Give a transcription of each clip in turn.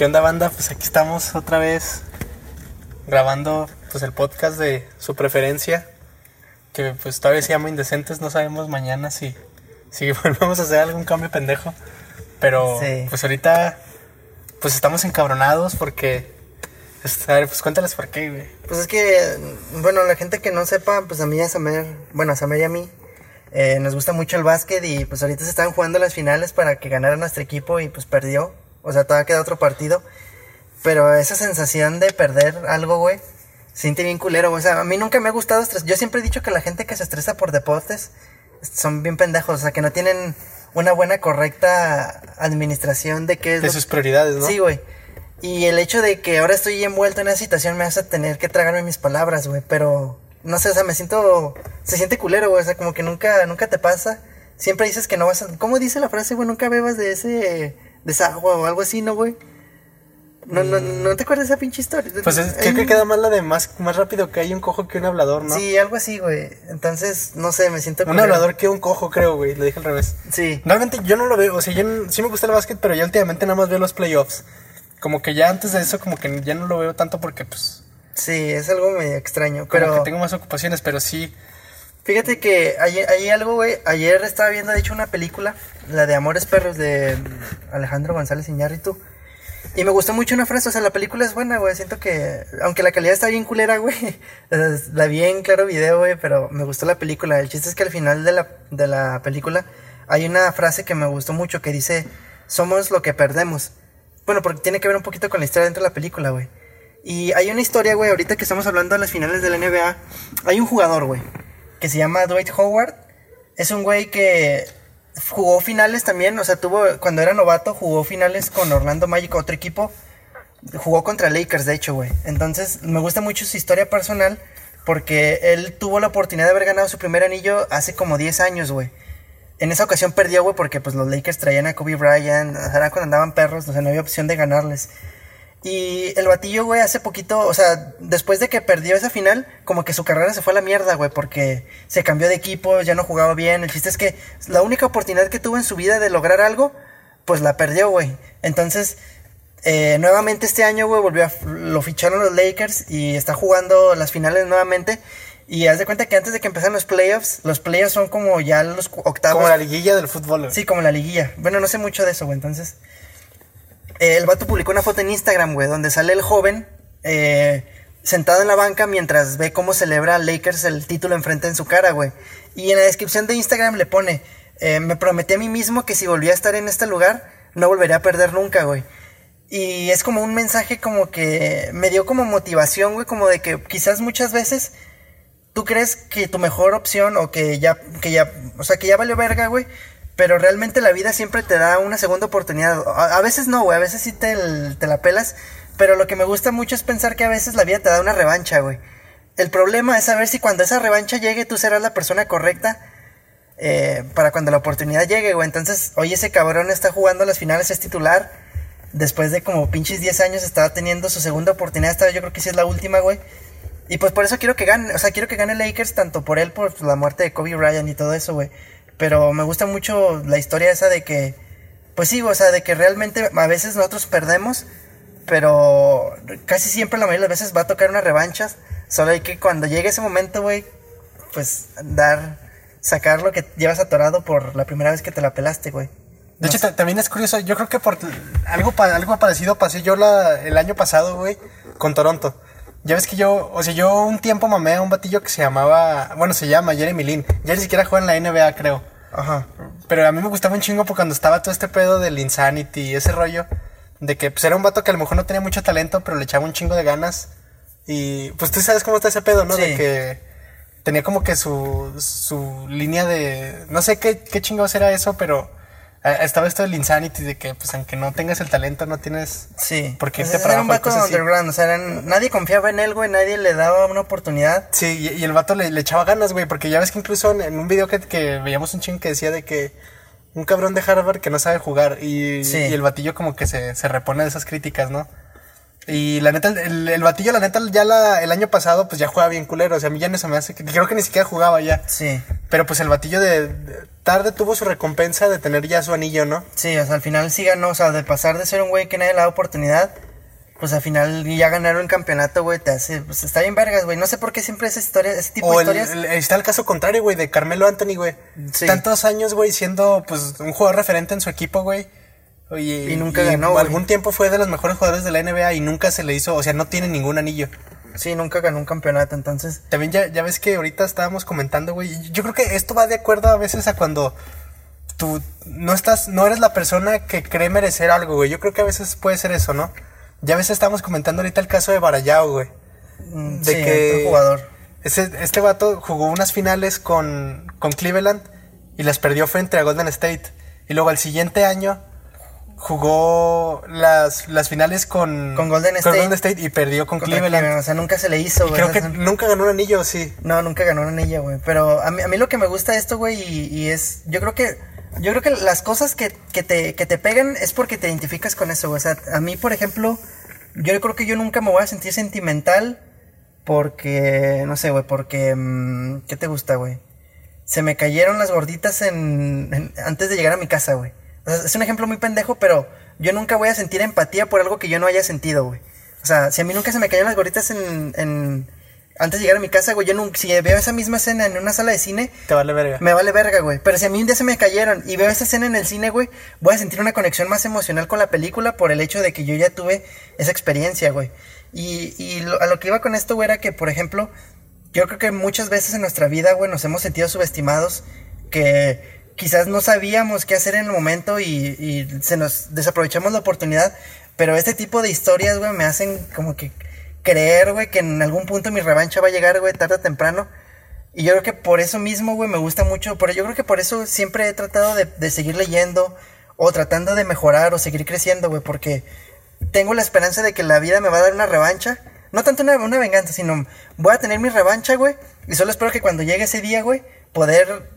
¿Qué onda banda? Pues aquí estamos otra vez grabando pues el podcast de su preferencia. Que pues todavía se llama Indecentes, no sabemos mañana si, si volvemos a hacer algún cambio pendejo. Pero Sí. pues ahorita pues estamos encabronados porque... pues, A ver, pues cuéntales por qué, güey. Pues es que, bueno, la gente que no sepa, pues a mí y a Samer, bueno, a Samer y a mí, eh, nos gusta mucho el básquet y pues ahorita se estaban jugando las finales para que ganara nuestro equipo y pues perdió. O sea, todavía queda otro partido. Pero esa sensación de perder algo, güey, se siente bien culero. O sea, a mí nunca me ha gustado estresar. Yo siempre he dicho que la gente que se estresa por deportes son bien pendejos, o sea, que no tienen una buena, correcta administración de qué es De lo sus prioridades, ¿no? Sí, güey. Y el hecho de que ahora estoy envuelto en esa situación me hace tener que tragarme mis palabras, güey. Pero, no sé, o sea, me siento... Se siente culero, güey. O sea, como que nunca, nunca te pasa. Siempre dices que no vas a... ¿Cómo dice la frase, güey? Nunca bebas de ese... De esa agua o algo así, ¿no, güey? No, no, no te acuerdas de esa pinche historia. Pues es, creo que queda más la de más, más rápido que hay un cojo que un hablador, ¿no? Sí, algo así, güey. Entonces, no sé, me siento Un culero. hablador que un cojo, creo, güey. Lo dije al revés. Sí. Realmente yo no lo veo, o sea, yo sí me gusta el básquet, pero ya últimamente nada más veo los playoffs. Como que ya antes de eso, como que ya no lo veo tanto porque, pues, Sí, es algo medio extraño. como Pero... que tengo más ocupaciones, pero sí. Fíjate que ayer, hay algo, güey. Ayer estaba viendo, de hecho, una película, la de Amores Perros de Alejandro González Iñárritu. Y me gustó mucho una frase, o sea, la película es buena, güey. Siento que, aunque la calidad está bien culera, güey. La vi claro video, güey, pero me gustó la película. El chiste es que al final de la, de la película hay una frase que me gustó mucho que dice, somos lo que perdemos. Bueno, porque tiene que ver un poquito con la historia dentro de la película, güey. Y hay una historia, güey, ahorita que estamos hablando de las finales de la NBA. Hay un jugador, güey, que se llama Dwight Howard. Es un güey que jugó finales también, o sea, tuvo, cuando era novato, jugó finales con Orlando Magic, otro equipo. Jugó contra Lakers, de hecho, güey. Entonces, me gusta mucho su historia personal porque él tuvo la oportunidad de haber ganado su primer anillo hace como 10 años, güey. En esa ocasión perdió, güey, porque pues los Lakers traían a Kobe Bryant, era cuando andaban perros, o sea, no había opción de ganarles. Y el batillo, güey, hace poquito, o sea, después de que perdió esa final, como que su carrera se fue a la mierda, güey, porque se cambió de equipo, ya no jugaba bien. El chiste es que la única oportunidad que tuvo en su vida de lograr algo, pues la perdió, güey. Entonces, eh, nuevamente este año, güey, volvió a, lo ficharon los Lakers y está jugando las finales nuevamente. Y haz de cuenta que antes de que empezaran los playoffs, los playoffs son como ya los octavos. Como la liguilla del fútbol, güey. Sí, como la liguilla. Bueno, no sé mucho de eso, güey. Entonces, el vato publicó una foto en Instagram, güey, donde sale el joven eh, sentado en la banca mientras ve cómo celebra Lakers el título enfrente en su cara, güey. Y en la descripción de Instagram le pone, eh, me prometí a mí mismo que si volvía a estar en este lugar, no volvería a perder nunca, güey. Y es como un mensaje como que me dio como motivación, güey, como de que quizás muchas veces tú crees que tu mejor opción o que ya, que ya, o sea, que ya valió verga, güey. Pero realmente la vida siempre te da una segunda oportunidad. A, veces no, güey, a veces sí te, te la pelas. Pero lo que me gusta mucho es pensar que a veces la vida te da una revancha, güey. El problema es saber si cuando esa revancha llegue tú serás la persona correcta eh, para cuando la oportunidad llegue, güey. Entonces, hoy ese cabrón está jugando las finales, es titular. Después de como pinches 10 años estaba teniendo su segunda oportunidad. Esta yo creo que sí es la última, güey. Y pues por eso quiero que gane, o sea, quiero que gane Lakers, tanto por él, por la muerte de Kobe Bryant y todo eso, güey. Pero me gusta mucho la historia esa de que, pues sí, o sea, de que realmente a veces nosotros perdemos, pero casi siempre la mayoría de las veces va a tocar unas revanchas. Solo hay que cuando llegue ese momento, güey, pues dar, sacar lo que llevas atorado por la primera vez que te la pelaste, güey. De hecho, ta- también es curioso. Yo creo que por algo, pa- algo parecido pasé yo la, el año pasado, güey, con Toronto. Ya ves que yo, o sea, yo un tiempo mamé a un batillo que se llamaba, bueno, se llama Jeremy Lin. Ya ni siquiera juega en la NBA, creo. Ajá. Pero a mí me gustaba un chingo porque cuando estaba todo este pedo del Insanity y ese rollo, de que pues era un vato que a lo mejor no tenía mucho talento, pero le echaba un chingo de ganas. Y pues tú sabes cómo está ese pedo, ¿no? Sí. De que tenía como que su, su línea de... No sé qué, qué chingados era eso, pero estaba esto del Insanity, de que pues aunque no tengas el talento, no tienes... Sí. ¿Por qué Pues era para un vato así? underground, o sea, eran- nadie confiaba en él, güey, nadie le daba una oportunidad. Sí, y, y el vato le, le echaba ganas, güey, porque ya ves que incluso en, en un video que, que veíamos un chingo que decía de que un cabrón de Harvard que no sabe jugar y, Sí. y el batillo como que se, se repone de esas críticas, ¿no? Y la neta, el, el batillo, la neta, ya la, el año pasado, pues ya juega bien culero. O sea, a mí ya no se me hace. que- Creo que ni siquiera jugaba ya. Sí. Pero pues el batillo de, de- tarde tuvo su recompensa de tener ya su anillo, ¿no? Sí, o sea, al final sí ganó, o sea, de pasar de ser un güey que nadie le da oportunidad, pues al final ya ganaron un campeonato, güey, te hace, pues está bien vergas, güey. No sé por qué siempre esa historia, ese tipo O de el, historias. el- está el caso contrario, güey, de Carmelo Anthony, güey. Sí. Tantos años, güey, siendo pues un jugador referente en su equipo, güey. Y, Y nunca ganó, güey. Algún tiempo fue de los mejores jugadores de la NBA y nunca se le hizo, o sea, no tiene ningún anillo. Sí, nunca ganó un campeonato, entonces. También ya, ya ves que ahorita estábamos comentando, güey. Yo creo que esto va de acuerdo a veces a cuando tú no estás, no eres la persona que cree merecer algo, güey. Yo creo que a veces puede ser eso, ¿no? Ya a veces estamos comentando ahorita el caso de Barayao, güey. mm, De sí, que otro jugador. Ese, este vato jugó unas finales con, con Cleveland y las perdió frente a Golden State. Y luego al siguiente año jugó las, las finales con, Con Golden State. y perdió con Cleveland. Cleveland, O sea, nunca se le hizo, güey. Creo que nunca ganó un anillo, sí. No, nunca ganó una anilla, güey. Pero a mí, a mí lo que me gusta de esto, güey, y, y es. Yo creo que. Yo creo que las cosas que, que, te, que te pegan es porque te identificas con eso, güey. O sea, a mí, por ejemplo, yo creo que yo nunca me voy a sentir sentimental porque. No sé, güey, porque. mm, ¿Qué te gusta, güey? Se me cayeron las gorditas en, en- antes de llegar a mi casa, güey. O sea, es un ejemplo muy pendejo, pero yo nunca voy a sentir empatía por algo que yo no haya sentido, güey. O sea, si a mí nunca se me cayeron las gorditas en, en antes de llegar a mi casa, güey, yo nunca, si veo esa misma escena en una sala de cine, Te vale verga. me vale verga, güey. Pero si a mí un día se me cayeron y veo esa escena en el cine, güey, voy a sentir una conexión más emocional con la película por el hecho de que yo ya tuve esa experiencia, güey. Y, y lo- a lo que iba con esto, güey, era que, por ejemplo, yo creo que muchas veces en nuestra vida, güey, nos hemos sentido subestimados, que quizás no sabíamos qué hacer en el momento y, se nos desaprovechamos la oportunidad, pero este tipo de historias, güey, me hacen como que creer, güey, que en algún punto mi revancha va a llegar, güey, tarde o temprano. Y yo creo que por eso mismo, güey, me gusta mucho. Pero yo creo que por eso siempre he tratado de, de seguir leyendo o tratando de mejorar o seguir creciendo, güey, porque tengo la esperanza de que la vida me va a dar una revancha. No tanto una, una venganza, sino voy a tener mi revancha, güey. Y solo espero que cuando llegue ese día, güey, poder,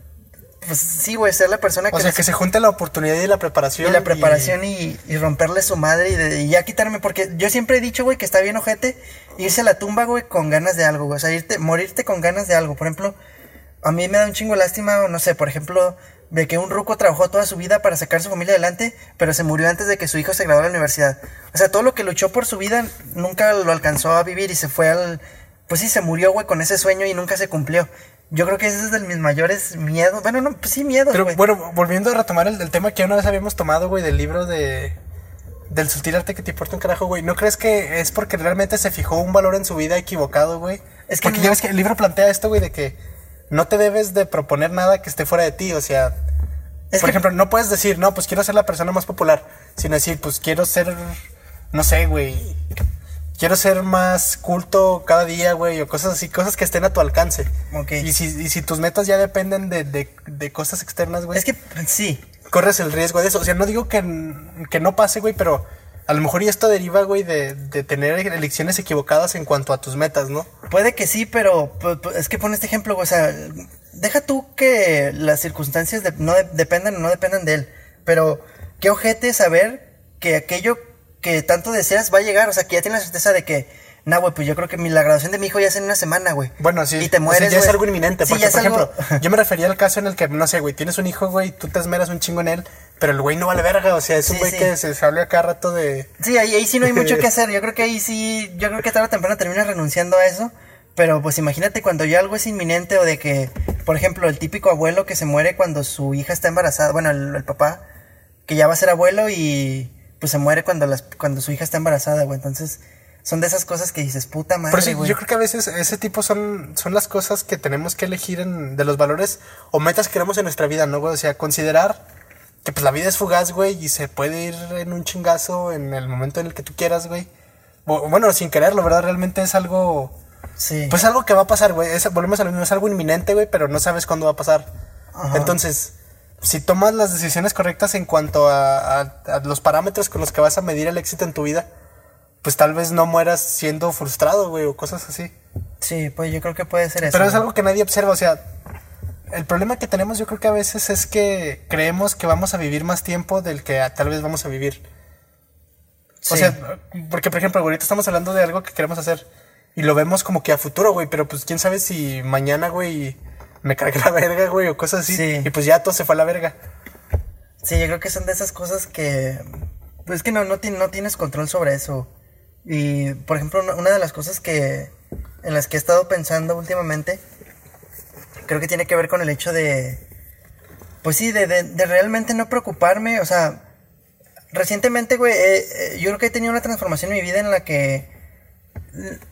pues sí, güey, ser la persona que... O sea, les- que se junte la oportunidad y la preparación. y la preparación y, y romperle su madre y, de- y ya quitarme, porque yo siempre he dicho, güey, que está bien ojete irse a la tumba, güey, con ganas de algo, güey. O sea, irte, morirte con ganas de algo. Por ejemplo, a mí me da un chingo de lástima, no sé, por ejemplo, de que un ruco trabajó toda su vida para sacar su familia adelante, pero se murió antes de que su hijo se graduara de la universidad. O sea, todo lo que luchó por su vida nunca lo alcanzó a vivir y se fue al... Pues sí, se murió, güey, con ese sueño y nunca se cumplió. Yo creo que ese es de mis mayores miedos. Bueno, no, pues sí, miedos, Pero bueno, volviendo a retomar el, el tema que una vez habíamos tomado, güey, del libro de. Del sutil arte que te importa un carajo, güey. ¿No crees que es porque realmente se fijó un valor en su vida equivocado, güey? Es que porque no- ya ves que el libro plantea esto, güey, de que no te debes de proponer nada que esté fuera de ti. O sea, Es por que- ejemplo, no puedes decir, no, pues quiero ser la persona más popular. Sino decir, pues quiero ser, no sé, güey. Quiero ser más culto cada día, güey, o cosas así, cosas que estén a tu alcance. Ok. Y si, y si tus metas ya dependen de, de, de cosas externas, güey Es que sí, corres el riesgo de eso. O sea, no digo que, que no pase, güey, pero a lo mejor y esto deriva, güey, de, de tener elecciones equivocadas en cuanto a tus metas, ¿no? Puede que sí, pero es que pon este ejemplo, güey, o sea, deja tú que las circunstancias de- no de- dependan o no dependan de él, pero qué ojete saber que aquello que tanto deseas va a llegar, o sea, que ya tienes la certeza de que, nah, güey, pues yo creo que mi, la graduación de mi hijo ya es en una semana, güey. Bueno, sí. Y te o sea, mueres, ya es algo inminente. Sí, Porque, ya por algo- ejemplo, yo me refería al caso en el que, no sé, güey, tienes un hijo, güey, tú te esmeras un chingo en él, pero el güey no vale verga. O sea, es un Sí, güey sí. que se sale a cada rato de. Sí, ahí, ahí sí no hay mucho que hacer. Yo creo que ahí sí, yo creo que tarde o temprano terminas renunciando a eso. Pero pues imagínate cuando ya algo es inminente o de que, por ejemplo, el típico abuelo que se muere cuando su hija está embarazada, bueno, el, el papá, que ya va a ser abuelo y pues se muere cuando, las, cuando su hija está embarazada, güey. Entonces, son de esas cosas que dices, puta Pero madre, sí, güey. yo creo que a veces ese tipo son, son las cosas que tenemos que elegir en, de los valores o metas que queremos en nuestra vida, ¿no, güey? O sea, considerar que pues la vida es fugaz, güey, y se puede ir en un chingazo en el momento en el que tú quieras, güey. Bueno, sin quererlo, ¿verdad? Realmente es algo... Sí. Pues algo que va a pasar, güey. Es- Volvemos a lo mismo, es algo inminente, güey, pero no sabes cuándo va a pasar. Ajá. Entonces, si tomas las decisiones correctas en cuanto a, a- a los parámetros con los que vas a medir el éxito en tu vida, pues tal vez no mueras siendo frustrado, güey, o cosas así. sí, pues yo creo que puede ser eso. Pero es algo que nadie observa, o sea, el problema que tenemos yo creo que a veces es que creemos que vamos a vivir más tiempo del que tal vez vamos a vivir. O Sí. sea, porque por ejemplo, ahorita estamos hablando de algo que queremos hacer y lo vemos como que a futuro, güey, pero pues quién sabe si mañana, güey, me cargue la verga, güey, o cosas así. Sí. Y pues ya todo se fue a la verga. Sí, yo creo que son de esas cosas que. Pues que no, no, no tienes control sobre eso. Y, por ejemplo, una, una de las cosas que. En las que he estado pensando últimamente. Creo que tiene que ver con el hecho de. Pues sí, de, de- de realmente no preocuparme. O sea. Recientemente, güey, eh, eh, yo creo que he tenido una transformación en mi vida en la que.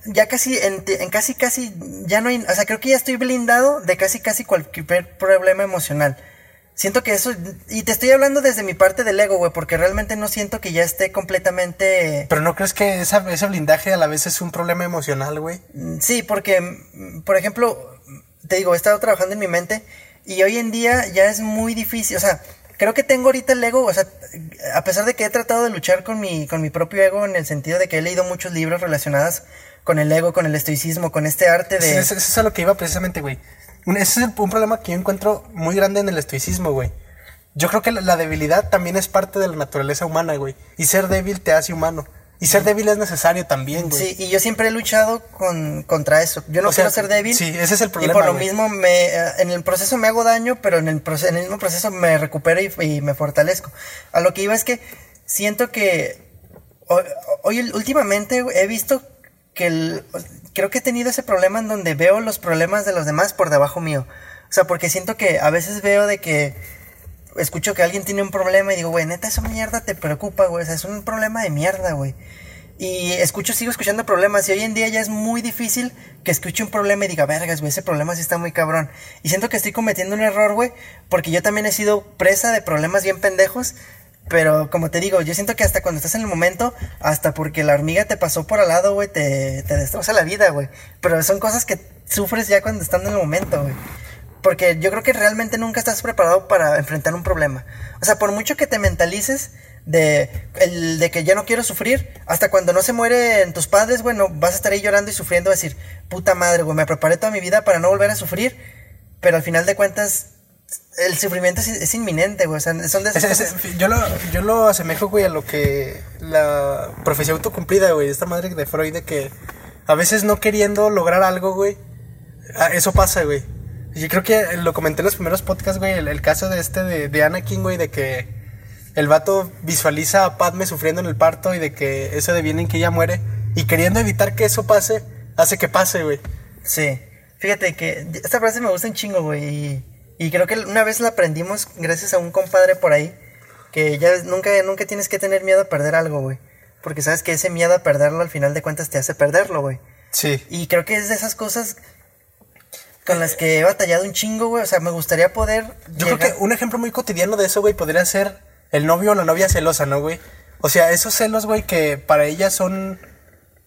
Ya casi, en, en casi, casi, ya no hay, o sea, creo que ya estoy blindado de casi, casi cualquier problema emocional. Siento que eso, y te estoy hablando desde mi parte del ego, güey, porque realmente no siento que ya esté completamente... Pero no crees que esa, ese blindaje a la vez es un problema emocional, güey. Mm, Sí, porque, mm, por ejemplo, te digo, he estado trabajando en mi mente y hoy en día ya es muy difícil, o sea, creo que tengo ahorita el ego, o sea, a pesar de que he tratado de luchar con mi, con mi propio ego en el sentido de que he leído muchos libros relacionados con el ego, con el estoicismo, con este arte de... Eso, es a lo que iba precisamente, güey. Ese es un problema que yo encuentro muy grande en el estoicismo, güey. Yo creo que la debilidad también es parte de la naturaleza humana, güey. Y ser débil te hace humano. Y ser débil es necesario también, güey. Sí, y yo siempre he luchado con, contra eso. Yo no O sea, quiero ser débil. sí, ese es el Y problema, por lo güey. mismo, me, eh, en el proceso me hago daño, pero en el, proce- en el mismo proceso me recupero y, y me fortalezco. A lo que iba es que siento que hoy, hoy últimamente he visto que el- creo que he tenido ese problema en donde veo los problemas de los demás por debajo mío. O sea, porque siento que a veces veo de que escucho que alguien tiene un problema y digo, güey, neta, esa mierda te preocupa, güey. O sea, es un problema de mierda, güey. Y escucho, sigo escuchando problemas. Y hoy en día ya es muy difícil que escuche un problema y diga, vergas, güey, ese problema sí está muy cabrón. Y siento que estoy cometiendo un error, güey, porque yo también he sido presa de problemas bien pendejos. Pero como te digo, yo siento que hasta cuando estás en el momento, hasta porque la hormiga te pasó por al lado, güey, te, destroza la vida, güey. Pero son cosas que sufres ya cuando están en el momento, güey. Porque yo creo que realmente nunca estás preparado para enfrentar un problema. O sea, por mucho que te mentalices de, el, de que ya no quiero sufrir, hasta cuando no se mueren tus padres, bueno, vas a estar ahí llorando y sufriendo, decir, puta madre, güey, me preparé toda mi vida para no volver a sufrir, pero al final de cuentas, el sufrimiento es, es inminente, güey. O sea, son de esas yo, lo, yo lo asemejo, güey, a lo que la profecía autocumplida, güey, esta madre de Freud, de que a veces no queriendo lograr algo, güey, ah, eso pasa, güey. Yo creo que lo comenté en los primeros podcasts, güey, el, el caso de este de, de Anakin, güey, de que el vato visualiza a Padme sufriendo en el parto y de que eso deviene en que ella muere y queriendo evitar que eso pase, hace que pase, güey. Sí. Fíjate que esta frase me gusta un chingo, güey. Y, y creo que una vez la aprendimos gracias a un compadre por ahí. Que ya nunca, nunca tienes que tener miedo a perder algo, güey. Porque sabes que ese miedo a perderlo al final de cuentas te hace perderlo, güey. Sí. Y creo que es de esas cosas con las que he batallado un chingo, güey. O sea, me gustaría poder. Yo creo que un ejemplo muy cotidiano de eso, güey, podría ser el novio o la novia celosa, ¿no, güey? O sea, esos celos, güey, que para ella son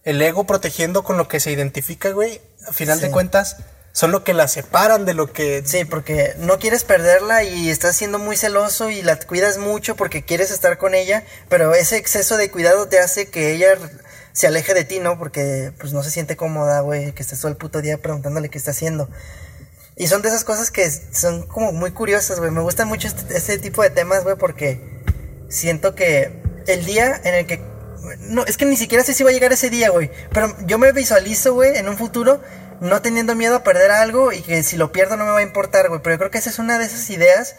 el ego protegiendo con lo que se identifica, güey, a final de cuentas, son lo que la separan de lo que... Sí, porque no quieres perderla y estás siendo muy celoso y la cuidas mucho porque quieres estar con ella, pero ese exceso de cuidado te hace que ella se aleje de ti, ¿no? Porque pues no se siente cómoda, güey, que estés todo el puto día preguntándole qué está haciendo. Y son de esas cosas que son como muy curiosas, güey. Me gustan mucho este, este tipo de temas, güey, porque siento que el día en el que... No, es que ni siquiera sé si va a llegar ese día, güey. Pero yo me visualizo, güey, en un futuro no teniendo miedo a perder algo y que si lo pierdo no me va a importar, güey. Pero yo creo que esa es una de esas ideas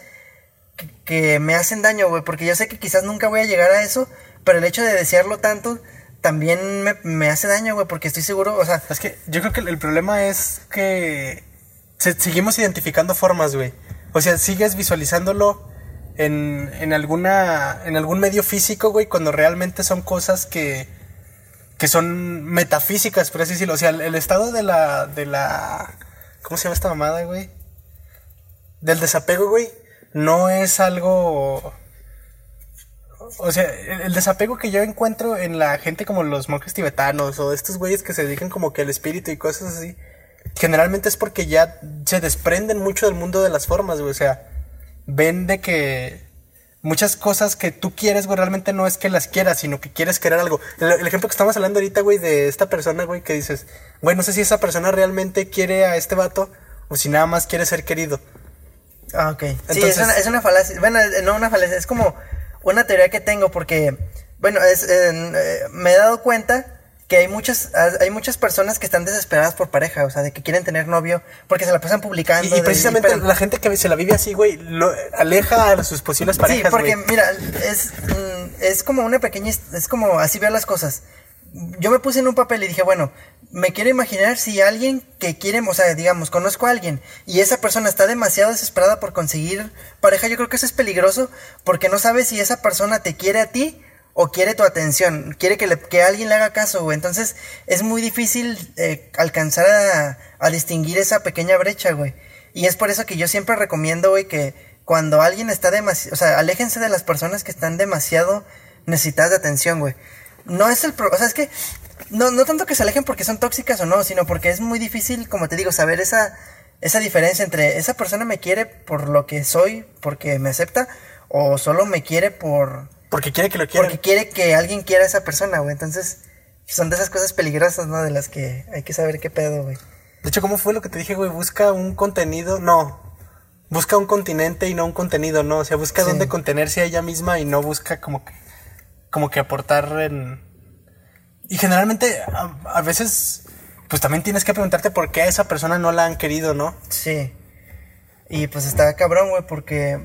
que, que me hacen daño, güey. Porque yo sé que quizás nunca voy a llegar a eso, pero el hecho de desearlo tanto también me, me hace daño, güey, porque estoy seguro, o sea, Es que yo creo que el problema es que se- seguimos identificando formas, güey. O sea, sigues visualizándolo en, en alguna en algún medio físico, güey, cuando realmente son cosas que que son metafísicas, por así decirlo. O sea, el, el estado de la de la ¿cómo se llama esta mamada, güey? Del desapego, güey, no es algo o sea, el, el desapego que yo encuentro en la gente como los monjes tibetanos o estos güeyes que se dedican como que al espíritu y cosas así, generalmente es porque ya se desprenden mucho del mundo de las formas, güey. O sea, ven de que muchas cosas que tú quieres, güey, realmente no es que las quieras, sino que quieres querer algo. El, el ejemplo que estamos hablando ahorita, güey, de esta persona, güey, que dices, güey, no sé si esa persona realmente quiere a este vato o si nada más quiere ser querido. Ah, ok. Sí, Entonces- es, una, es una falacia. Bueno, no una falacia, es como una teoría que tengo porque bueno, es, eh, me he dado cuenta que hay muchas hay muchas personas que están desesperadas por pareja, o sea, de que quieren tener novio porque se la pasan publicando. Y, precisamente la gente que se la vive así, güey, lo aleja a sus posibles parejas. Sí, porque mira, es, mm, es como una pequeña, es como así veo las cosas. Yo me puse en un papel y dije, bueno, me quiero imaginar si alguien que quiere, o sea, digamos, conozco a alguien y esa persona está demasiado desesperada por conseguir pareja, yo creo que eso es peligroso porque no sabes si esa persona te quiere a ti o quiere tu atención, quiere que, le, que alguien le haga caso, güey. Entonces es muy difícil eh, alcanzar a, a, distinguir esa pequeña brecha, güey. Y es por eso que yo siempre recomiendo, güey, que cuando alguien está demasiado, o sea, aléjense de las personas que están demasiado necesitadas de atención, güey. No es el pro, o sea, es que no, no tanto que se alejen porque son tóxicas o no, sino porque es muy difícil, como te digo, saber esa, esa diferencia entre esa persona me quiere por lo que soy, porque me acepta, o solo me quiere por porque quiere que lo quiera. Porque quiere que alguien quiera a esa persona, güey. Entonces, son de esas cosas peligrosas, ¿no? De las que hay que saber qué pedo, güey. De hecho, ¿cómo fue lo que te dije, güey? Busca un contenido, no. Busca un continente y no un contenido, no. O sea, busca dónde contenerse a ella misma y no busca como que, como que aportar en... Y generalmente, a, veces, pues también tienes que preguntarte por qué a esa persona no la han querido, ¿no? Sí. Y pues está cabrón, güey, porque...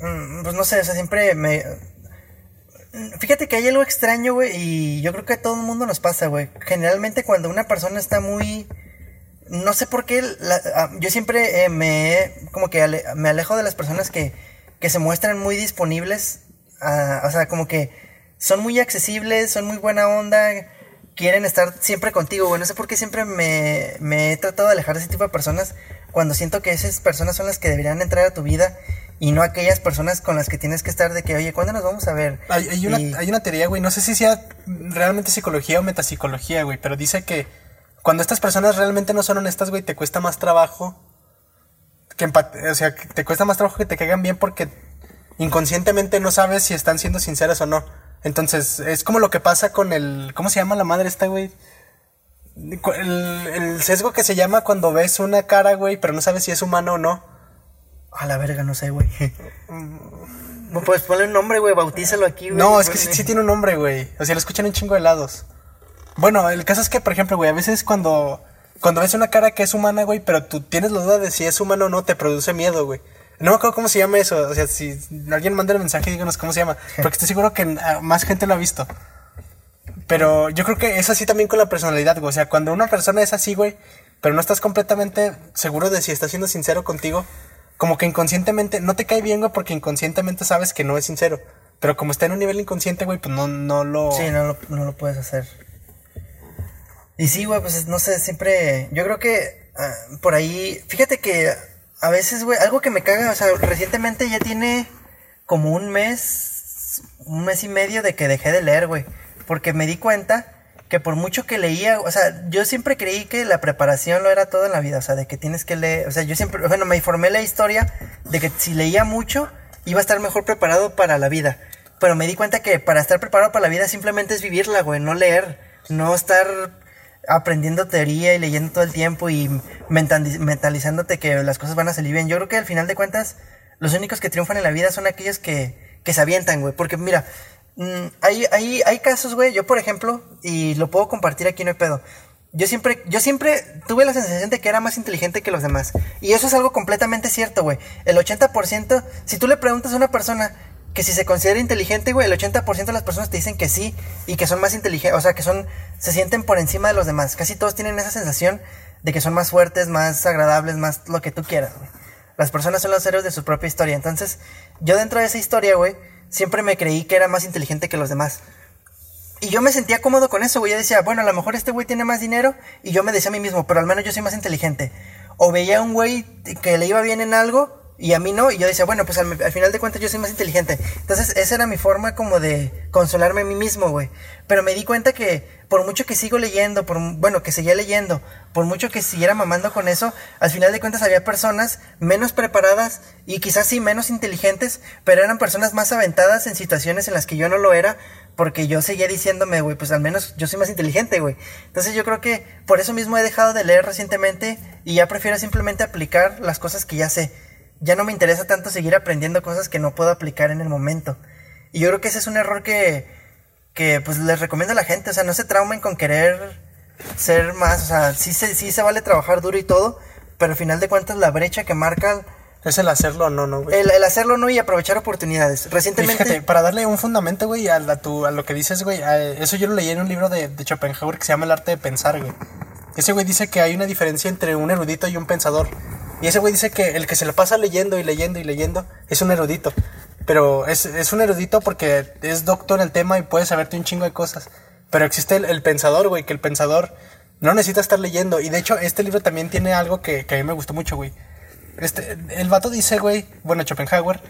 Mm, pues no sé, o sea, siempre me Fíjate que hay algo extraño, güey, y yo creo que a todo el mundo nos pasa, güey. Generalmente cuando una persona está muy... No sé por qué, ah, yo siempre eh, me... Como que me alejo de las personas que, que se muestran muy disponibles. O sea, como que son muy accesibles, son muy buena onda, quieren estar siempre contigo, güey. No sé por qué siempre me, me he tratado de alejar de ese tipo de personas cuando siento que esas personas son las que deberían entrar a tu vida y no aquellas personas con las que tienes que estar de que, oye, ¿cuándo nos vamos a ver? Hay, una, hay una teoría, güey, no sé si sea realmente psicología o metapsicología, güey, pero dice que cuando estas personas realmente no son honestas, güey, te cuesta más trabajo que o sea, te cuesta más trabajo que te caigan bien porque inconscientemente no sabes si están siendo sinceras o no. Entonces, es como lo que pasa con el, ¿cómo se llama la madre esta, güey? El, el sesgo que se llama cuando ves una cara, güey, pero no sabes si es humano o no. A la verga, no sé, güey. Pues ponle un nombre, güey, bautízalo aquí, güey. No, es que sí, tiene un nombre, güey. O sea, lo escuchan un chingo de lados. Bueno, el caso es que, por ejemplo, güey, a veces cuando, cuando ves una cara que es humana, güey, pero tú tienes la duda de si es humano o no, te produce miedo, güey. No me acuerdo cómo se llama eso. O sea, si alguien manda el mensaje, díganos cómo se llama. Porque estoy seguro que ah, más gente lo ha visto. Pero yo creo que es así también con la personalidad, güey. O sea, cuando una persona es así, güey, pero no estás completamente seguro de si está siendo sincero contigo, como que inconscientemente, no te cae bien, güey, porque inconscientemente sabes que no es sincero. Pero como está en un nivel inconsciente, güey, pues no, no lo... Sí, no lo, no lo puedes hacer. Y sí, güey, pues no sé, siempre... Yo creo que ah, por ahí... Fíjate que a veces, güey, algo que me caga, o sea, recientemente ya tiene como un mes, un mes y medio de que dejé de leer, güey. Porque me di cuenta que por mucho que leía, o sea, yo siempre creí que la preparación lo era todo en la vida, o sea, de que tienes que leer, o sea, yo siempre, bueno, me informé la historia de que si leía mucho iba a estar mejor preparado para la vida, pero me di cuenta que para estar preparado para la vida simplemente es vivirla, güey, no leer, no estar aprendiendo teoría y leyendo todo el tiempo y mentalizándote que las cosas van a salir bien. Yo creo que al final de cuentas, los únicos que triunfan en la vida son aquellos que, que se avientan, güey, porque mira, Mm, hay, hay, hay casos, güey. Yo, por ejemplo, y lo puedo compartir aquí, no hay pedo. Yo siempre, yo siempre tuve la sensación de que era más inteligente que los demás. Y eso es algo completamente cierto, güey. El 80%, si tú le preguntas a una persona que si se considera inteligente, güey, el 80% de las personas te dicen que sí y que son más inteligentes, o sea, que son, se sienten por encima de los demás. Casi todos tienen esa sensación de que son más fuertes, más agradables, más lo que tú quieras, güey. Las personas son los héroes de su propia historia. Entonces, yo dentro de esa historia, güey, siempre me creí que era más inteligente que los demás. Y yo me sentía cómodo con eso, güey. Yo decía, bueno, a lo mejor este güey tiene más dinero. Y yo me decía a mí mismo, pero al menos yo soy más inteligente. O veía a un güey que le iba bien en algo y a mí no. Y yo decía, bueno, pues al, final de cuentas yo soy más inteligente. Entonces esa era mi forma como de consolarme a mí mismo, güey. Pero me di cuenta que por mucho que sigo leyendo, por bueno, que seguía leyendo, por mucho que siguiera mamando con eso, al final de cuentas había personas menos preparadas y quizás sí menos inteligentes, pero eran personas más aventadas en situaciones en las que yo no lo era, porque yo seguía diciéndome, güey, pues al menos yo soy más inteligente, güey. Entonces yo creo que por eso mismo he dejado de leer recientemente y ya prefiero simplemente aplicar las cosas que ya sé. Ya no me interesa tanto seguir aprendiendo cosas que no puedo aplicar en el momento. Y yo creo que ese es un error que que pues les recomiendo a la gente, o sea, no se traumen con querer ser más, o sea, sí se, sí se vale trabajar duro y todo, pero al final de cuentas la brecha que marca Es el hacerlo o no, no, güey. el, el hacerlo no y aprovechar oportunidades. Recientemente, fíjate, para darle un fundamento, güey, a, la- tu- a lo que dices, güey, a- eso yo lo leí en un libro de, de Schopenhauer que se llama El arte de pensar, güey. Ese güey dice que hay una diferencia entre un erudito y un pensador. Y ese güey dice que el que se le pasa leyendo y leyendo y leyendo es un erudito. Pero es, es un erudito porque es doctor en el tema y puede saberte un chingo de cosas. Pero existe el, pensador, güey, que el pensador no necesita estar leyendo. Y de hecho, este libro también tiene algo que, que a mí me gustó mucho, güey. Este, el vato dice, güey, bueno, Schopenhauer,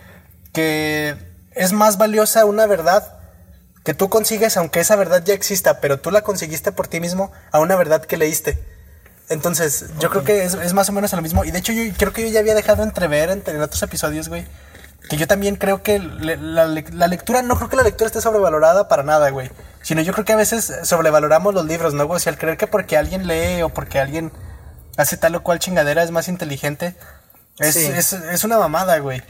que es más valiosa una verdad que tú consigues, aunque esa verdad ya exista, pero tú la conseguiste por ti mismo, a una verdad que leíste. Entonces, yo creo que es, es más o menos lo mismo. Y de hecho, yo creo que yo ya había dejado entrever en, en otros episodios, güey, que yo también creo que le- la, le- la lectura, no creo que la lectura esté sobrevalorada para nada, güey. Sino yo creo que a veces sobrevaloramos los libros, ¿no, güey? O sea, al creer que porque alguien lee o porque alguien hace tal o cual chingadera es más inteligente, es, Sí. es, es una mamada, güey.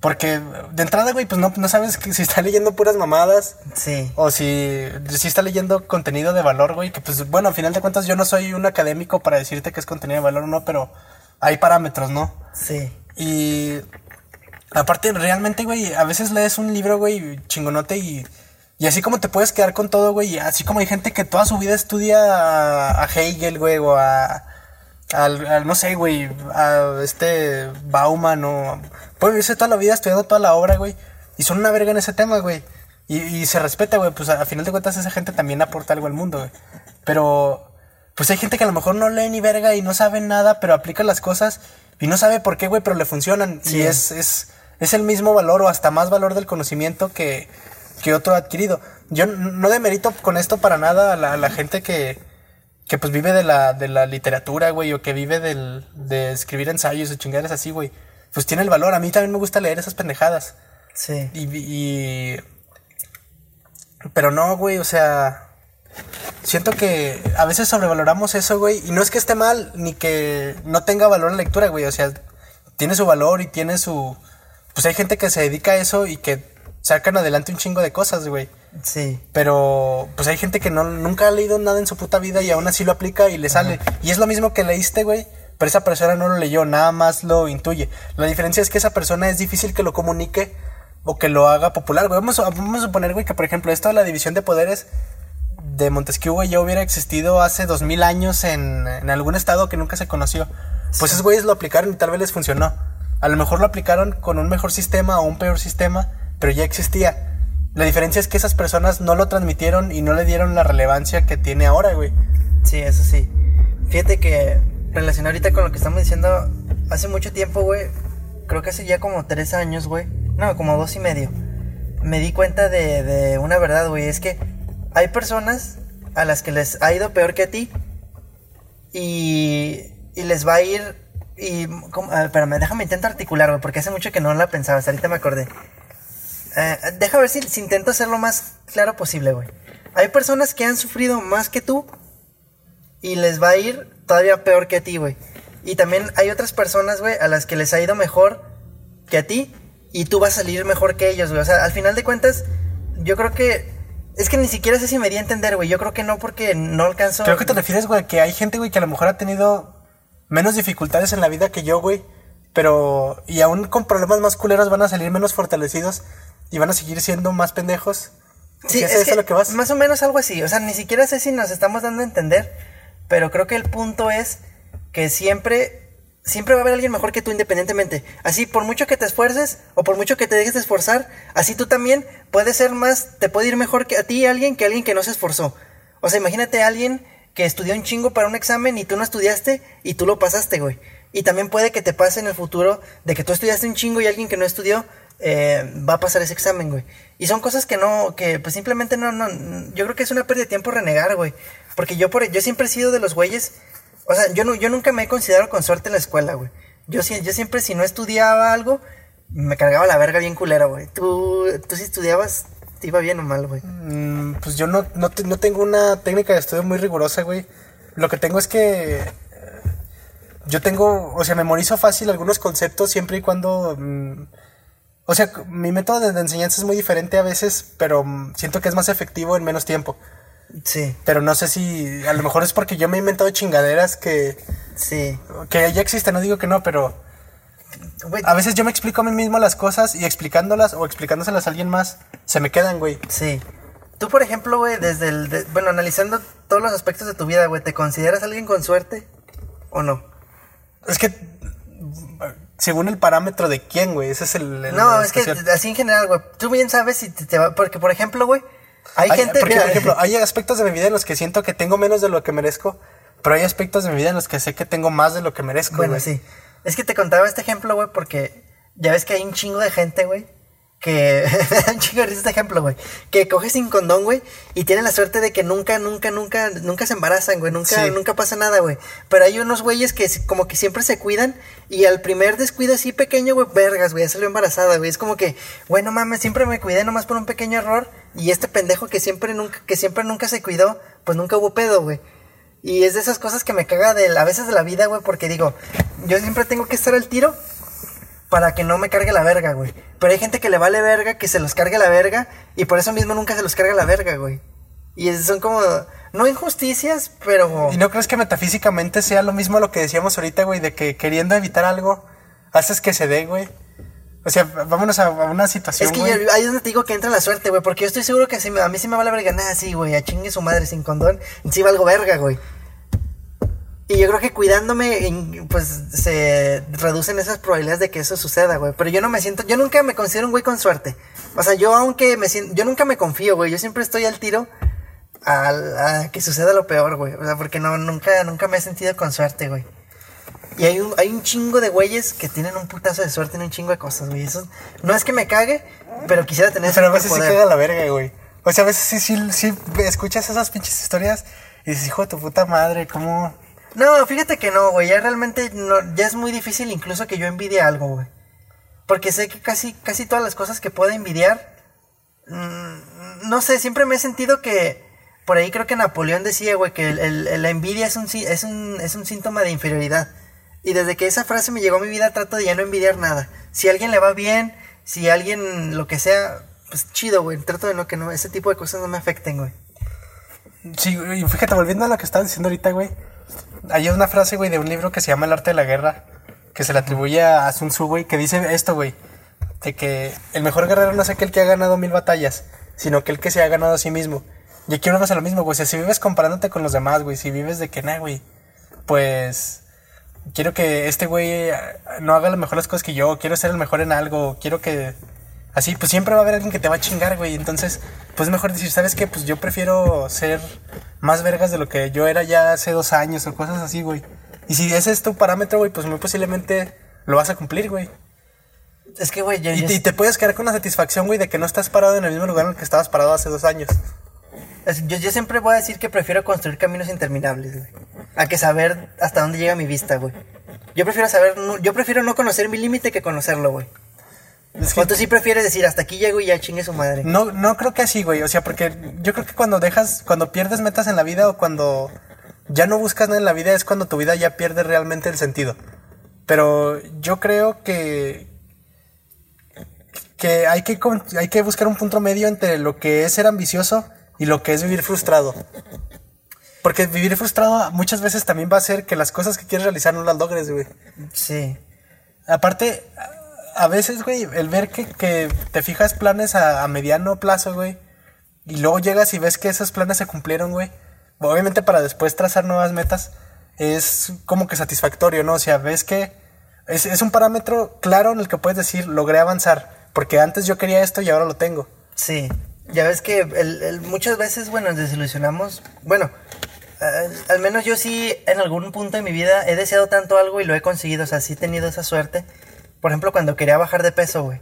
Porque de entrada, güey, pues no, no sabes que si está leyendo puras mamadas sí, o si, si está leyendo contenido de valor, güey. Que pues, bueno, al final de cuentas yo no soy un académico para decirte que es contenido de valor o no, pero hay parámetros, ¿no? sí, Y aparte, realmente, güey, a veces lees un libro, güey, chingonote y, y así como te puedes quedar con todo, güey, así como hay gente que toda su vida estudia a, a Hegel, güey, o a, al, al, no sé, güey, a este Bauman o... Pueden irse toda la vida estudiando toda la obra, güey, y son una verga en ese tema, güey. Y, y se respeta, güey, pues a, a final de cuentas esa gente también aporta algo al mundo, güey. Pero pues hay gente que a lo mejor no lee ni verga y no sabe nada, pero aplica las cosas y no sabe por qué, güey, pero le funcionan. Sí. Y es, es, es el mismo valor o hasta más valor del conocimiento que, que otro adquirido. Yo no demerito con esto para nada a la, a la gente que, que pues vive de la, de la literatura, güey, o que vive del, de escribir ensayos o chingaderas así, güey. Pues tiene el valor. A mí también me gusta leer esas pendejadas. sí. Y, y- Pero no, güey, o sea... Siento que a veces sobrevaloramos eso, güey. Y no es que esté mal, ni que no tenga valor la lectura, güey. O sea, tiene su valor y tiene su... Pues hay gente que se dedica a eso y que sacan adelante un chingo de cosas, güey. Sí, Pero pues hay gente que no, nunca ha leído nada en su puta vida y aún así lo aplica y le sale. Y es lo mismo que leíste, güey. Pero esa persona no lo leyó, nada más lo intuye. La diferencia es que esa persona es difícil que lo comunique o que lo haga popular, güey. Vamos a, vamos a suponer, güey, que por ejemplo esto de la división de poderes de Montesquieu, güey, ya hubiera existido hace dos mil años en, en algún estado que nunca se conoció. Pues esos güeyes lo aplicaron y tal vez les funcionó. A lo mejor lo aplicaron con un mejor sistema o un peor sistema, pero ya existía. La diferencia es que esas personas no lo transmitieron y no le dieron la relevancia que tiene ahora, güey. sí, eso sí. Fíjate que relacionado ahorita con lo que estamos diciendo, hace mucho tiempo, güey, creo que hace ya como tres años, güey, no, como dos y medio, me di cuenta de, de una verdad, güey, es que hay personas a las que les ha ido peor que a ti y, y les va a ir y... espérame, déjame intentar articular, güey, porque hace mucho que no la pensaba, ahorita me acordé. Eh, deja ver si, si intento hacer lo más claro posible, güey. Hay personas que han sufrido más que tú y les va a ir todavía peor que a ti, güey. Y también hay otras personas, güey, a las que les ha ido mejor que a ti y tú vas a salir mejor que ellos, güey. O sea, al final de cuentas, yo creo que... Es que ni siquiera sé si me di a entender, güey. Yo creo que no porque no alcanzo... Creo que te refieres, güey, que hay gente, güey, que a lo mejor ha tenido menos dificultades en la vida que yo, güey. Pero, y aún con problemas más culeros van a salir menos fortalecidos y van a seguir siendo más pendejos. Sí, ¿Es es eso que lo que vas? más o menos algo así. O sea, ni siquiera sé si nos estamos dando a entender, pero creo que el punto es que siempre, siempre va a haber alguien mejor que tú independientemente. Así, por mucho que te esfuerces o por mucho que te dejes de esforzar, así tú también puedes ser más, te puede ir mejor que a ti alguien que alguien que no se esforzó. O sea, imagínate a alguien que estudió un chingo para un examen y tú no estudiaste y tú lo pasaste, güey. Y también puede que te pase en el futuro de que tú estudiaste un chingo y alguien que no estudió eh, va a pasar ese examen, güey. Y son cosas que no, que pues simplemente no, no, yo creo que es una pérdida de tiempo renegar, güey. Porque yo, por, yo siempre he sido de los güeyes, o sea, yo, no, yo nunca me he considerado con suerte en la escuela, güey. Yo, yo siempre, si no estudiaba algo, me cargaba la verga bien culera, güey. Tú, tú si estudiabas, iba bien o mal, güey. Mm, pues yo no, no tengo una técnica de estudio muy rigurosa, güey. Lo que tengo es que eh, yo tengo, o sea, memorizo fácil algunos conceptos siempre y cuando, mm, O sea, mi método de, enseñanza es muy diferente a veces, pero siento que es más efectivo en menos tiempo. Sí, Pero no sé si, a lo mejor es porque yo me he inventado chingaderas que, sí. que ya existen, no digo que no, pero a veces yo me explico a mí mismo las cosas y explicándolas o explicándoselas a alguien más, se me quedan, güey. Sí. Tú, por ejemplo, güey, desde el... de- bueno, analizando todos los aspectos de tu vida, güey, ¿te consideras alguien con suerte o no? Es que, según el parámetro de quién, güey, ese es el... el- No, es que así en general, güey. Tú bien sabes si te, te va... Porque, por ejemplo, güey, hay, Hay- gente... porque, mira, por ejemplo, hay aspectos de mi vida en los que siento que tengo menos de lo que merezco, pero hay aspectos de mi vida en los que sé que tengo más de lo que merezco. Bueno, sí. Es que te contaba este ejemplo, güey, porque ya ves que hay un chingo de gente, güey, que... un este ejemplo, güey. Que coge sin condón, güey, y tiene la suerte de que nunca, nunca, nunca, nunca se embarazan, güey. Nunca, Sí. nunca pasa nada, güey. Pero hay unos güeyes que como que siempre se cuidan y al primer descuido así pequeño, güey, vergas, güey, ya salió embarazada, güey. Es como que, güey, no mames, siempre me cuidé nomás por un pequeño error y este pendejo que siempre nunca, que siempre nunca se cuidó, pues nunca hubo pedo, güey. Y es de esas cosas que me caga de, a veces de la vida, güey, porque digo, yo siempre tengo que estar al tiro para que no me cargue la verga, güey. Pero hay gente que le vale verga, que se los cargue la verga, y por eso mismo nunca se los carga la verga, güey. Y son como, no injusticias, pero... ¿Y no crees que metafísicamente sea lo mismo lo que decíamos ahorita, güey, de que queriendo evitar algo, haces que se dé, güey? O sea, vámonos a, una situación, Es que yo- ahí es donde te digo que entra la suerte, güey, porque yo estoy seguro que si me- a mí sí me vale verga, nada, sí, güey, a chingue su madre sin condón, sí valgo verga, güey. Y yo creo que cuidándome, pues se reducen esas probabilidades de que eso suceda, güey. Pero yo no me siento, yo nunca me considero un güey con suerte. O sea, yo aunque me siento, yo nunca me confío, güey. Yo siempre estoy al tiro a, a que suceda lo peor, güey. O sea, porque no, nunca, nunca me he sentido con suerte, güey. Y hay un, hay un chingo de güeyes que tienen un putazo de suerte en un chingo de cosas, güey. Eso no es que me cague, pero quisiera tener ese Pero a veces sí superpoder. queda la verga, güey. O sea, a veces sí, sí, sí escuchas esas pinches historias y dices, hijo de tu puta madre, ¿cómo...? No, fíjate que no, güey. Ya realmente no, ya es muy difícil incluso que yo envidie algo, güey. Porque sé que casi, casi todas las cosas que puedo envidiar. mm, no sé, siempre me he sentido que. Por ahí creo que Napoleón decía, güey, que la envidia es un, es, un, es un síntoma de inferioridad. Y desde que esa frase me llegó a mi vida, trato de ya no envidiar nada. Si a alguien le va bien, si a alguien lo que sea, pues chido, güey. Trato de no que no, ese tipo de cosas no me afecten, güey. Sí, y fíjate, volviendo a lo que estabas diciendo ahorita, güey. Hay una frase, güey, de un libro que se llama El arte de la guerra, que se le atribuye a Sun Tzu, güey, que dice esto, güey. De que el mejor guerrero no es aquel que ha ganado mil batallas, sino aquel que se ha ganado a sí mismo. Y aquí uno hace lo mismo, güey. Si vives comparándote con los demás, güey, si vives de que, nah, güey, pues quiero que este güey eh, no haga las mejores cosas que yo, quiero ser el mejor en algo, quiero que así, pues siempre va a haber alguien que te va a chingar, güey. Entonces, pues es mejor decir, ¿sabes qué? Pues yo prefiero ser más vergas de lo que yo era ya hace dos años o cosas así, güey. Y si ese es tu parámetro, güey, pues muy posiblemente lo vas a cumplir, güey. Es que, güey, yo, Y, yo- te- y te puedes quedar con la satisfacción, güey, de que no estás parado en el mismo lugar en el que estabas parado hace dos años. Yo siempre voy a decir que prefiero construir caminos interminables, güey. A que saber hasta dónde llega mi vista, güey. Yo prefiero saber, no- yo prefiero no conocer mi límite que conocerlo, güey. Es que O tú sí prefieres decir, hasta aquí llego y ya chingue su madre. No, no creo que así, güey. O sea, porque yo creo que cuando dejas, cuando pierdes metas en la vida o cuando ya no buscas nada en la vida es cuando tu vida ya pierde realmente el sentido. Pero yo creo que que hay que hay que buscar un punto medio entre lo que es ser ambicioso y lo que es vivir frustrado. Porque vivir frustrado muchas veces también va a hacer que las cosas que quieres realizar no las logres, güey. Sí. Aparte, a veces, güey, el ver que, que te fijas planes a, mediano plazo, güey, y luego llegas y ves que esos planes se cumplieron, güey, obviamente para después trazar nuevas metas, es como que satisfactorio, ¿no? O sea, ves que es, es un parámetro claro en el que puedes decir, logré avanzar, porque antes yo quería esto y ahora lo tengo. Sí, ya ves que el- el- muchas veces, bueno, nos desilusionamos. Bueno, al, al menos yo sí en algún punto de mi vida he deseado tanto algo y lo he conseguido, o sea, sí he tenido esa suerte. Por ejemplo, cuando quería bajar de peso, güey.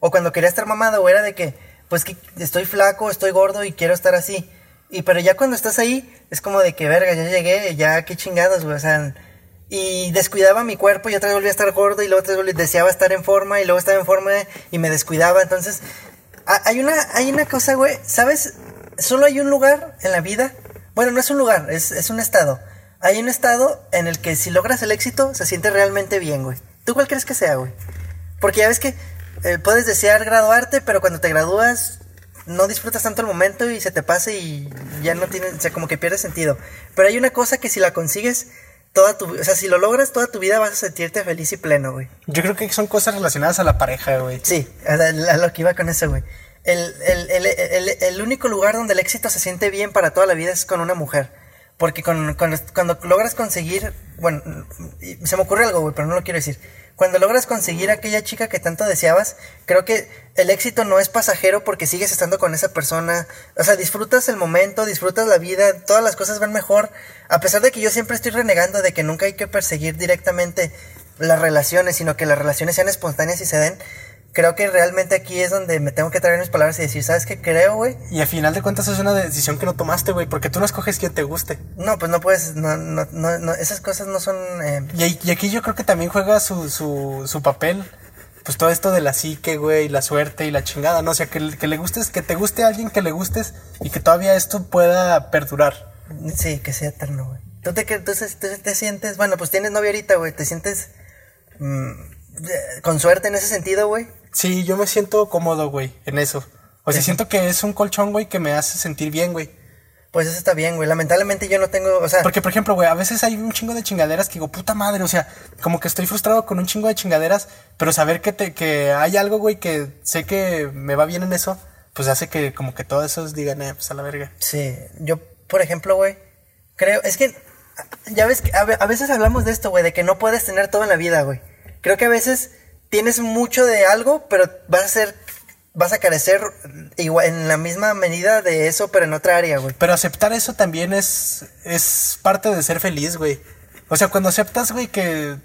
O cuando quería estar mamado, güey, era de que, pues que estoy flaco, estoy gordo y quiero estar así. Y pero ya cuando estás ahí, es como de que, verga, ya llegué, ya qué chingados, güey, o sea... Y descuidaba mi cuerpo y otra vez volvía a estar gordo y luego otra vez volvía- deseaba estar en forma y luego estaba en forma y me descuidaba. Entonces, ha- hay una, hay una cosa, güey, ¿sabes? Solo hay un lugar en la vida. Bueno, no es un lugar, es, es un estado. Hay un estado en el que si logras el éxito se siente realmente bien, güey. ¿Tú cuál crees que sea, güey? Porque ya ves que eh, puedes desear graduarte, pero cuando te gradúas no disfrutas tanto el momento y se te pasa y ya no tiene, o sea, como que pierde sentido. Pero hay una cosa que si la consigues, toda tu, o sea, si lo logras toda tu vida vas a sentirte feliz y pleno, güey. Yo creo que son cosas relacionadas a la pareja, güey. Sí, a, a- a lo que iba con eso, güey. El, el, el, el, único lugar donde el éxito se siente bien para toda la vida es con una mujer. Porque con, con- cuando logras conseguir, bueno, se me ocurre algo, güey, pero no lo quiero decir. Cuando logras conseguir aquella chica que tanto deseabas, creo que el éxito no es pasajero porque sigues estando con esa persona. O sea, disfrutas el momento, disfrutas la vida, todas las cosas van mejor. A pesar de que yo siempre estoy renegando de que nunca hay que perseguir directamente las relaciones, sino que las relaciones sean espontáneas y se den. Creo que realmente aquí es donde me tengo que traer mis palabras y decir, ¿sabes qué creo, güey? Y al final de cuentas es una decisión que no tomaste, güey, porque tú no escoges quien te guste. No, pues no puedes, no, no, no, no, esas cosas no son... eh, Y, aquí yo creo que también juega su, su, su papel, pues todo esto de la psique, güey, la suerte y la chingada, ¿no? O sea, que, que le gustes, que te guste a alguien que le gustes y que todavía esto pueda perdurar. Sí, que sea eterno, güey. ¿Tú te, tú, tú te sientes, bueno, pues tienes novia ahorita, güey, te sientes mm, con suerte en ese sentido, güey? Sí, yo me siento cómodo, güey, en eso. O sea, siento que es un colchón, güey, que me hace sentir bien, güey. Pues eso está bien, güey. Lamentablemente yo no tengo, o sea, Porque, por ejemplo, güey, a veces hay un chingo de chingaderas que digo, puta madre, o sea, como que estoy frustrado con un chingo de chingaderas, pero saber que, te, que hay algo, güey, que sé que me va bien en eso, pues hace que como que todos esos digan, eh, pues a la verga. sí, yo, por ejemplo, güey, creo, es que, ya ves que a, a veces hablamos de esto, güey, de que no puedes tener todo en la vida, güey. Creo que a veces tienes mucho de algo, pero vas a ser, vas a carecer igual, en la misma medida de eso, pero en otra área, güey. Pero aceptar eso también es, es parte de ser feliz, güey. O sea, cuando aceptas, güey, que...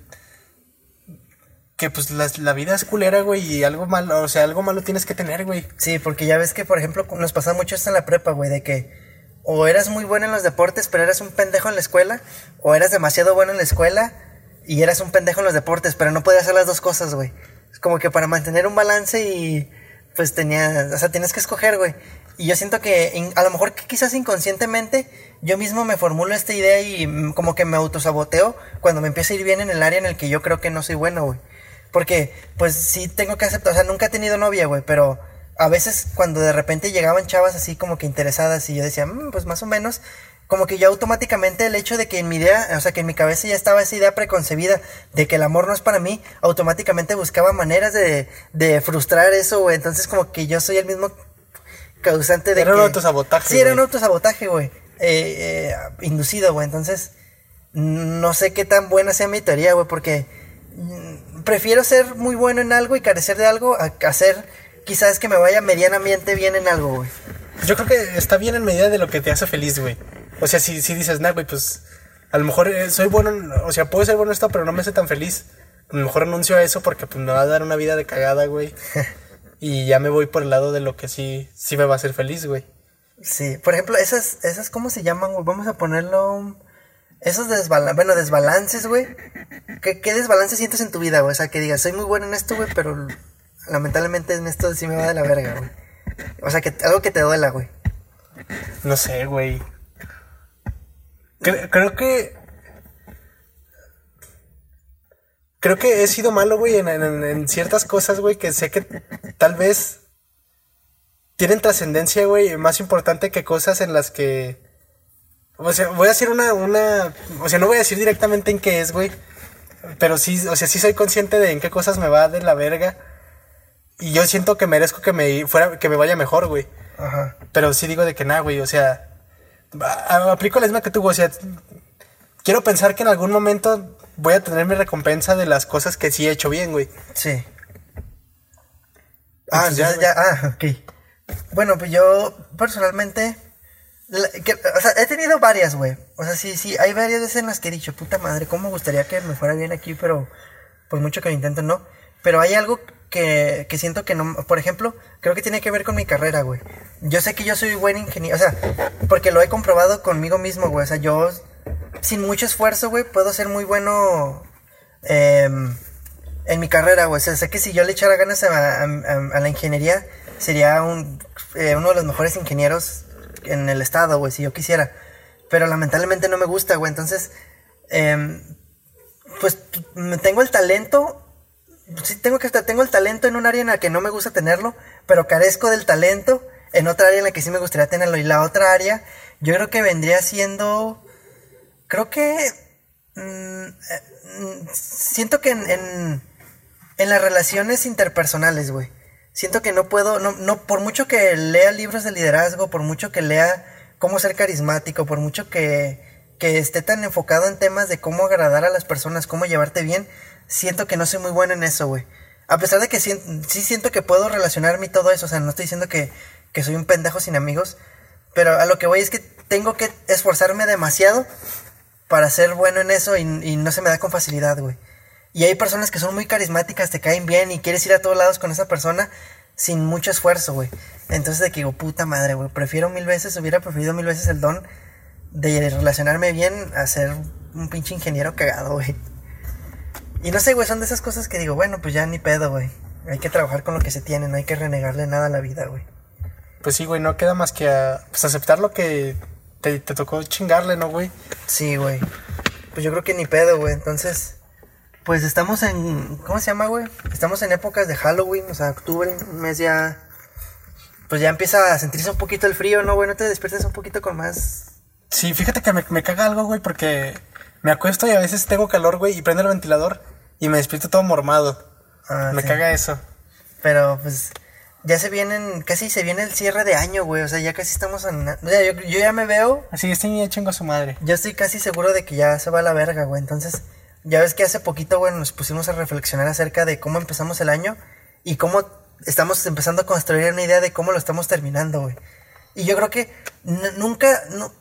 Que pues la, la vida es culera, güey, y algo malo, o sea, algo malo tienes que tener, güey. Sí, porque ya ves que, por ejemplo, nos pasa mucho esto en la prepa, güey, de que o eras muy bueno en los deportes, pero eras un pendejo en la escuela, o eras demasiado bueno en la escuela y eras un pendejo en los deportes, pero no podías hacer las dos cosas, güey. Es como que para mantener un balance y pues tenía, o sea, tienes que escoger, güey. Y yo siento que a lo mejor que quizás inconscientemente yo mismo me formulo esta idea y mm, como que me autosaboteo cuando me empieza a ir bien en el área en el que yo creo que no soy bueno, güey. Porque, pues sí tengo que aceptar, o sea, nunca he tenido novia, güey, pero a veces cuando de repente llegaban chavas así como que interesadas y yo decía, "Mm, pues más o menos, como que yo automáticamente el hecho de que en mi idea, o sea, que en mi cabeza ya estaba esa idea preconcebida de que el amor no es para mí, automáticamente buscaba maneras de, de frustrar eso, güey. Entonces como que yo soy el mismo causante de Era un que- autosabotaje, Sí, era un autosabotaje, güey. Eh, eh, inducido, güey. Entonces, no sé qué tan buena sea mi teoría, güey, porque mm, prefiero ser muy bueno en algo y carecer de algo a, ser quizás que me vaya medianamente bien en algo, güey. Yo creo que está bien en medida de lo que te hace feliz, güey. O sea, si, si dices, nah, güey, pues a lo mejor eh, soy bueno, en- o sea, puedo ser bueno en esto, pero no me hace tan feliz. A lo mejor renuncio a eso porque pues, me va a dar una vida de cagada, güey. y ya me voy por el lado de lo que sí, sí me va a hacer feliz, güey. Sí, por ejemplo, esas, esas, ¿cómo se llaman, güey? Vamos a ponerlo... Esos desbalances, bueno, desbalances, güey. ¿Qué, ¿Qué desbalance sientes en tu vida, güey? O sea, que digas, soy muy bueno en esto, güey, pero lamentablemente en esto sí me va de la verga, güey. O sea, que algo que te duela, güey. No sé, güey. Cre- creo que. Creo que he sido malo, güey, en, en- en ciertas cosas, güey, que sé que tal vez tienen trascendencia, güey, más importante que cosas en las que. O sea, voy a decir una, una. O sea, no voy a decir directamente en qué es, güey. Pero sí, o sea, sí soy consciente de en qué cosas me va de la verga. Y yo siento que merezco que me fuera, que me vaya mejor, güey. Ajá. Pero sí digo de que nada, güey, o sea, aplico la misma que tú, o sea, quiero pensar que en algún momento voy a tener mi recompensa de las cosas que sí he hecho bien, güey. Sí. Ah, Entonces, ya, ya, ah, ok. Bueno, pues yo personalmente, la- que- o sea, he tenido varias, güey. O sea, sí, sí, hay varias veces en las que he dicho, puta madre, cómo me gustaría que me fuera bien aquí, pero por mucho que lo intento, no. Pero hay algo que, siento que no, por ejemplo, creo que tiene que ver con mi carrera, güey. Yo sé que yo soy buen ingeniero, o sea, porque lo he comprobado conmigo mismo, güey. O sea, yo, sin mucho esfuerzo, güey, puedo ser muy bueno em, en mi carrera, güey. Sé que si yo le echara ganas a, la ingeniería, sería un, eh, uno de los mejores ingenieros en el estado, güey, si yo quisiera. Pero lamentablemente no me gusta, güey. Entonces, em, pues tengo el talento, sí tengo que tengo el talento en un área en la que no me gusta tenerlo, pero carezco del talento en otra área en la que sí me gustaría tenerlo. Y la otra área, yo creo que vendría siendo, creo que, mm, eh, mm, siento que en, en, en las relaciones interpersonales, güey. Siento que no puedo, no, no, por mucho que lea libros de liderazgo, por mucho que lea cómo ser carismático, por mucho que, que esté tan enfocado en temas de cómo agradar a las personas, cómo llevarte bien, siento que no soy muy bueno en eso, güey. A pesar de que sí, siento que puedo relacionarme y todo eso, o sea, no estoy diciendo que, que soy un pendejo sin amigos, pero a lo que voy es que tengo que esforzarme demasiado para ser bueno en eso y, y no se me da con facilidad, güey. Y hay personas que son muy carismáticas, te caen bien y quieres ir a todos lados con esa persona sin mucho esfuerzo, güey. Entonces de que digo, puta madre, güey, prefiero mil veces, hubiera preferido mil veces el don de relacionarme bien a ser un pinche ingeniero cagado, güey. Y no sé, güey, son de esas cosas que digo, bueno, pues ya ni pedo, güey. Hay que trabajar con lo que se tiene, no hay que renegarle nada a la vida, güey. Pues sí, güey, no queda más que a, pues aceptar lo que te, te tocó chingarle, ¿no, güey? Sí, güey. Pues yo creo que ni pedo, güey. Entonces, pues estamos en. ¿Cómo se llama, güey? Estamos en épocas de Halloween, o sea, octubre, un mes ya. Pues ya empieza a sentirse un poquito el frío, ¿no, güey? ¿No te despiertas un poquito con más. Sí, fíjate que me, me caga algo, güey, porque me acuesto y a veces tengo calor, güey, y prendo el ventilador y me despierto todo mormado. Ah, me sí. caga eso. Pero pues ya se vienen, casi se viene el cierre de año, güey. O sea, ya casi estamos en. O sea, yo, yo ya me veo. Así, este niño chingo a su madre. Yo estoy casi seguro de que ya se va a la verga, güey. Entonces, ya ves que hace poquito, güey, nos pusimos a reflexionar acerca de cómo empezamos el año y cómo estamos empezando a construir una idea de cómo lo estamos terminando, güey. Y yo creo que nunca, nu-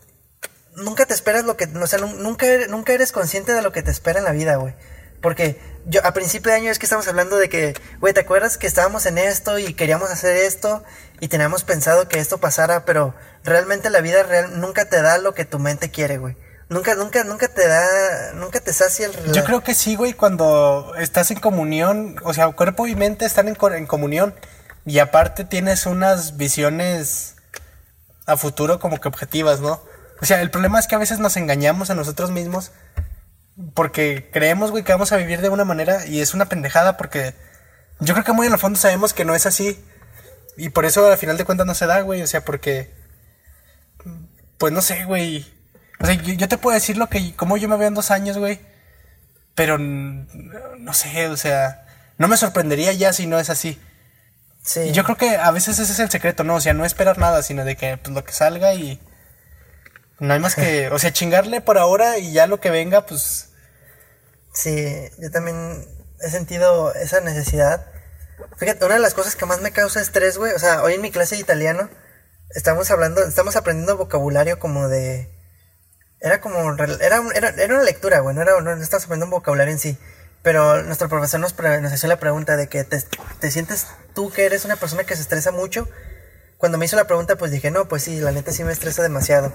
nunca te esperas lo que, o sea, nu- nunca, eres- nunca eres consciente de lo que te espera en la vida, güey. Porque yo a principio de año es que estamos hablando de que, güey, ¿te acuerdas que estábamos en esto y queríamos hacer esto y teníamos pensado que esto pasara, pero realmente la vida real nunca te da lo que tu mente quiere, güey. Nunca, nunca, nunca te da, nunca te sacia el... Yo creo que sí, güey, cuando estás en comunión, o sea, cuerpo y mente están en, en comunión y aparte tienes unas visiones a futuro como que objetivas, ¿no? O sea, el problema es que a veces nos engañamos a nosotros mismos porque creemos, güey, que vamos a vivir de una manera y es una pendejada porque yo creo que muy en el fondo sabemos que no es así y por eso al final de cuentas no se da, güey, o sea, porque pues no sé, güey. O sea, yo, yo te puedo decir lo que, cómo yo me veo en dos años, güey. Pero no sé, o sea, no me sorprendería ya si no es así. Sí. Y yo creo que a veces ese es el secreto, ¿no? O sea, no esperar nada, sino de que pues, lo que salga y no hay más que, o sea, chingarle por ahora y ya lo que venga, pues Sí, yo también he sentido esa necesidad. Fíjate, una de las cosas que más me causa estrés, güey, o sea, hoy en mi clase de italiano estamos hablando, estamos aprendiendo vocabulario como de... Era como, era, era, era una lectura, güey, no, era, no, no estamos aprendiendo un vocabulario en sí. Pero nuestro profesor nos, pre- nos hacía la pregunta de que te, te sientes tú que eres una persona que se estresa mucho. Cuando me hizo la pregunta, pues dije, no, pues sí, la neta sí me estresa demasiado.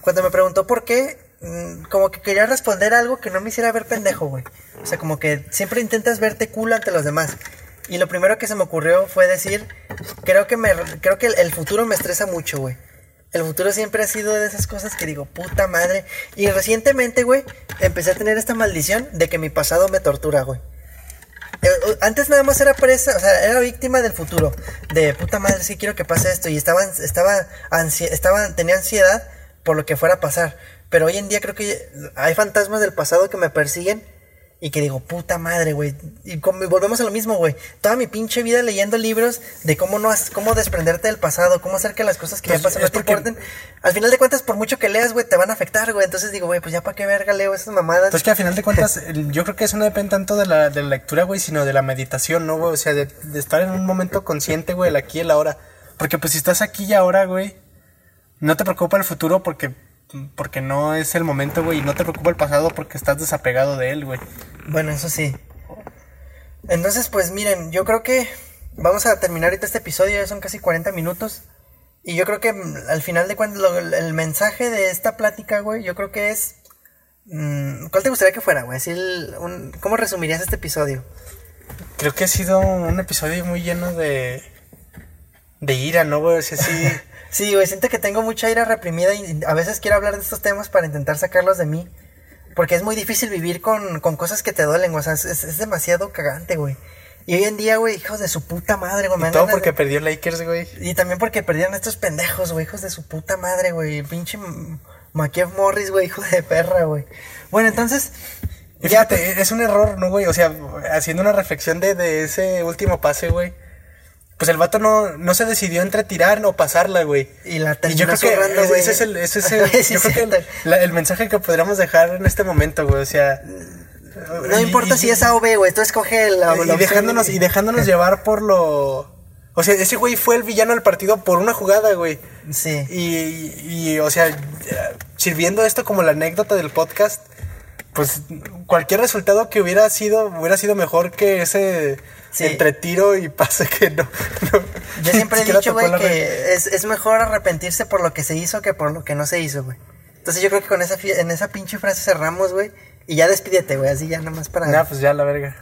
Cuando me preguntó por qué, mm, como que quería responder algo que no me hiciera ver pendejo, güey. O sea, como que siempre intentas verte cool ante los demás. Y lo primero que se me ocurrió fue decir, creo que me, creo que el, el futuro me estresa mucho, güey. El futuro siempre ha sido de esas cosas que digo, puta madre. Y recientemente, güey, empecé a tener esta maldición de que mi pasado me tortura, güey. Eh, eh, Antes nada más era presa, o sea, era víctima del futuro. De puta madre, sí quiero que pase esto. Y estaba, estaba, ansi- estaba, tenía ansiedad por lo que fuera a pasar. Pero hoy en día creo que hay fantasmas del pasado que me persiguen. Y que digo, puta madre, güey. Y volvemos a lo mismo, güey. Toda mi pinche vida leyendo libros de cómo no has- cómo desprenderte del pasado, cómo hacer que las cosas que Pues, ya pasan no te porque- importen. Al final de cuentas, por mucho que leas, güey, te van a afectar, güey. Entonces digo, güey, pues ya para qué verga leo esas mamadas. Pues que al final de cuentas, yo creo que eso no depende tanto de la, de la lectura, güey, sino de la meditación, ¿no, güey? O sea, de, de estar en un momento consciente, güey, el aquí y el ahora. Porque pues si estás aquí y ahora, güey, no te preocupa el futuro porque, porque no es el momento, güey, y no te preocupa el pasado porque estás desapegado de él, güey. Bueno, eso sí. Entonces, pues miren, yo creo que vamos a terminar ahorita este episodio, ya son casi 40 minutos. Y yo creo que mm, al final de cuentas, lo- el mensaje de esta plática, güey, yo creo que es... mm, ¿Cuál te gustaría que fuera, güey? Así el- un- ¿Cómo resumirías este episodio? Creo que ha sido un episodio muy lleno de... De ira, ¿no, güey? O sea, sí... Sí, güey, siento que tengo mucha ira reprimida y a veces quiero hablar de estos temas para intentar sacarlos de mí. Porque es muy difícil vivir con, con cosas que te duelen, o sea, es, demasiado cagante, güey. Y hoy en día, güey, hijos de su puta madre, güey. Todo porque de- perdió Lakers, güey. Y también porque perdieron estos pendejos, güey, hijos de su puta madre, güey. Pinche M- Maquiev Morris, güey, hijo de perra, güey. Bueno, entonces. Y Ya, fíjate, es un error, ¿no, güey? O sea, haciendo una reflexión de, de ese último pase, güey. Pues el vato no, no se decidió entre tirar o pasarla, güey. Y la Y terminó yo creo que zurrando, ese, güey. ese es el, ese es el- Sí, yo creo que el, la- el mensaje que podríamos dejar en este momento, güey. O sea, No y- importa y- si es A o B, güey. Tú escoge la, la y dejándonos, y dejándonos llevar por lo. O sea, ese güey fue el villano del partido por una jugada, güey. Sí. Y, y, o sea, sirviendo esto como la anécdota del podcast, pues cualquier resultado que hubiera sido, hubiera sido mejor que ese Sí. entre tiro y pase que no. no Yo siempre he dicho, güey, que es, es mejor arrepentirse por lo que se hizo que por lo que no se hizo, güey. Entonces yo creo que con esa, en esa pinche frase cerramos, güey. Y ya despídete, güey, así ya nomás para... Nah, pues ya la verga.